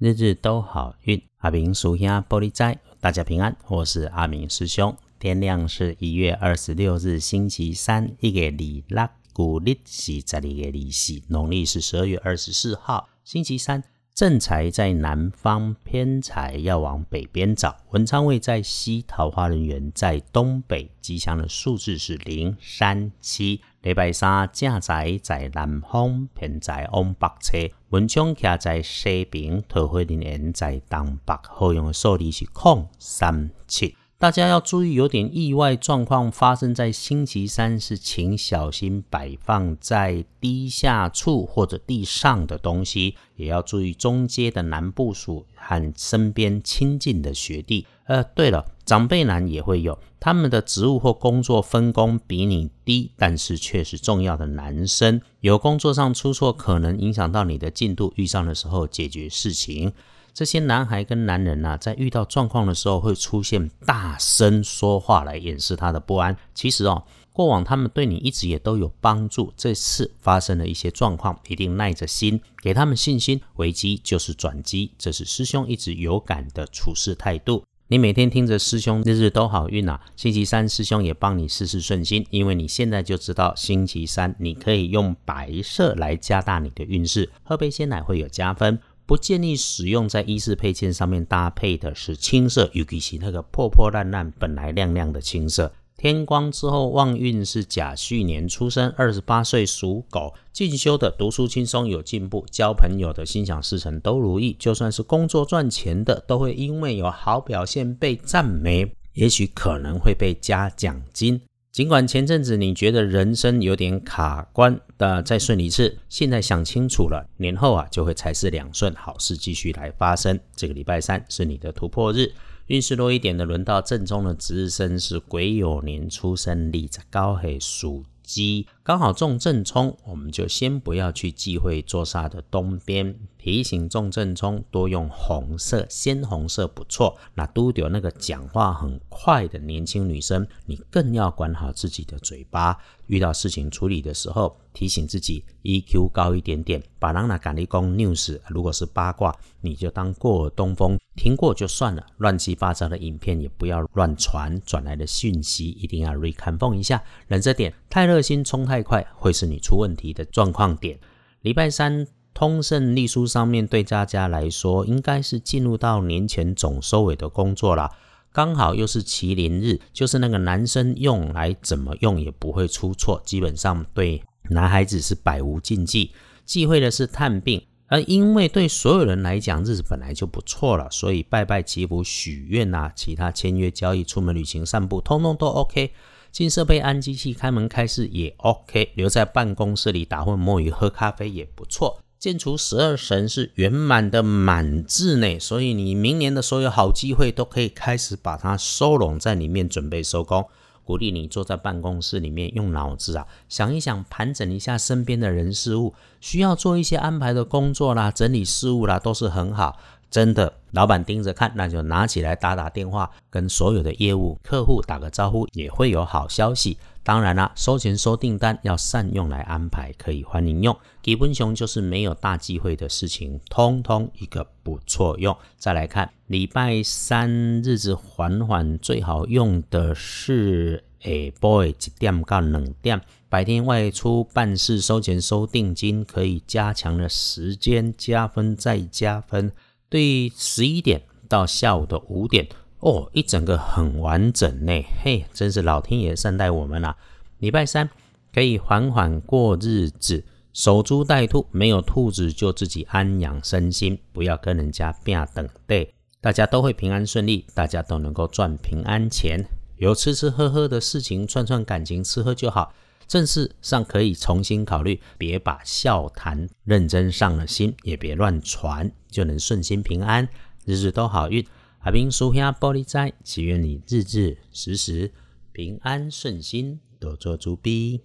日日都好运。阿明属下玻璃斋，大家平安。我是阿明师兄。天亮是一月二十六日，星期三，一个礼腊，古历是十二月二四，农历是十二月二十四号，星期三。正财在南方，偏财要往北边找。文昌位在西，桃花人缘在东北。吉祥的数字是零、三、七。礼拜三正财在南方，偏财往北车。文昌卡在西边，桃花人缘在东北。好用的数字是空、三、七。大家要注意，有点意外状况发生在星期三，是请小心摆放在低下处或者地上的东西，也要注意中阶的男部属和身边亲近的学弟。呃，对了，长辈男也会有，他们的职务或工作分工比你低，但是却是重要的男生，有工作上出错，可能影响到你的进度，遇上的时候解决事情。这些男孩跟男人呐，在遇到状况的时候，会出现大声说话来掩饰他的不安。其实哦，过往他们对你一直也都有帮助。这次发生了一些状况，一定耐着心，给他们信心。危机就是转机，这是师兄一直有感的处事态度。你每天听着师兄日日都好运啊，星期三师兄也帮你事事顺心，因为你现在就知道星期三你可以用白色来加大你的运势，喝杯鲜奶会有加分。不建议使用在衣饰配件上面搭配的是青色，尤其是那个破破烂烂、本来亮亮的青色。天光之后旺运是甲戌年出生，二十八岁属狗，进修的读书轻松有进步，交朋友的心想事成都如意。就算是工作赚钱的，都会因为有好表现被赞美，也许可能会被加奖金。尽管前阵子你觉得人生有点卡关，但再顺一次，现在想清楚了，年后啊就会财势两顺，好事继续来发生。这个礼拜三是你的突破日，运势多一点的，轮到正中的值日生是癸酉年出生，立在高黑属鸡，刚好中正冲，我们就先不要去忌讳坐煞的东边。提醒重症冲多用红色，鲜红色不错。那都丢那个讲话很快的年轻女生，你更要管好自己的嘴巴。遇到事情处理的时候，提醒自己 EQ 高一点点。把人那赶力工 news，如果是八卦，你就当过耳东风，听过就算了。乱七八糟的影片也不要乱传，转来的讯息一定要 reconfirm 一下，忍着点。太热心冲太快，会是你出问题的状况点。礼拜三。通胜隶书上面对大家来说，应该是进入到年前总收尾的工作了，刚好又是麒麟日，就是那个男生用来怎么用也不会出错，基本上对男孩子是百无禁忌。忌讳的是探病，而因为对所有人来讲日子本来就不错了，所以拜拜祈福许愿呐，其他签约交易、出门旅行、散步，通通都 OK。进设备、安机器、开门开市也 OK，留在办公室里打混摸鱼、喝咖啡也不错。建除十二神是圆满的满字呢，所以你明年的所有好机会都可以开始把它收拢在里面，准备收工。鼓励你坐在办公室里面用脑子啊，想一想，盘整一下身边的人事物，需要做一些安排的工作啦，整理事务啦，都是很好。真的，老板盯着看，那就拿起来打打电话，跟所有的业务客户打个招呼，也会有好消息。当然啦，收钱收订单要善用来安排，可以欢迎用。基本熊就是没有大忌讳的事情，通通一个不错用。再来看礼拜三日子缓缓，最好用的是诶，boy 一点到两点，白天外出办事收钱收定金，可以加强了时间加分再加分。对，十一点到下午的五点，哦，一整个很完整呢，嘿，真是老天爷善待我们啦！礼拜三可以缓缓过日子，守株待兔，没有兔子就自己安养身心，不要跟人家变等对，大家都会平安顺利，大家都能够赚平安钱，有吃吃喝喝的事情，串串感情，吃喝就好。正事上可以重新考虑，别把笑谈认真上了心，也别乱传，就能顺心平安，日日都好运。海滨书香玻璃斋，祈愿你日日时时平安顺心，多做足逼。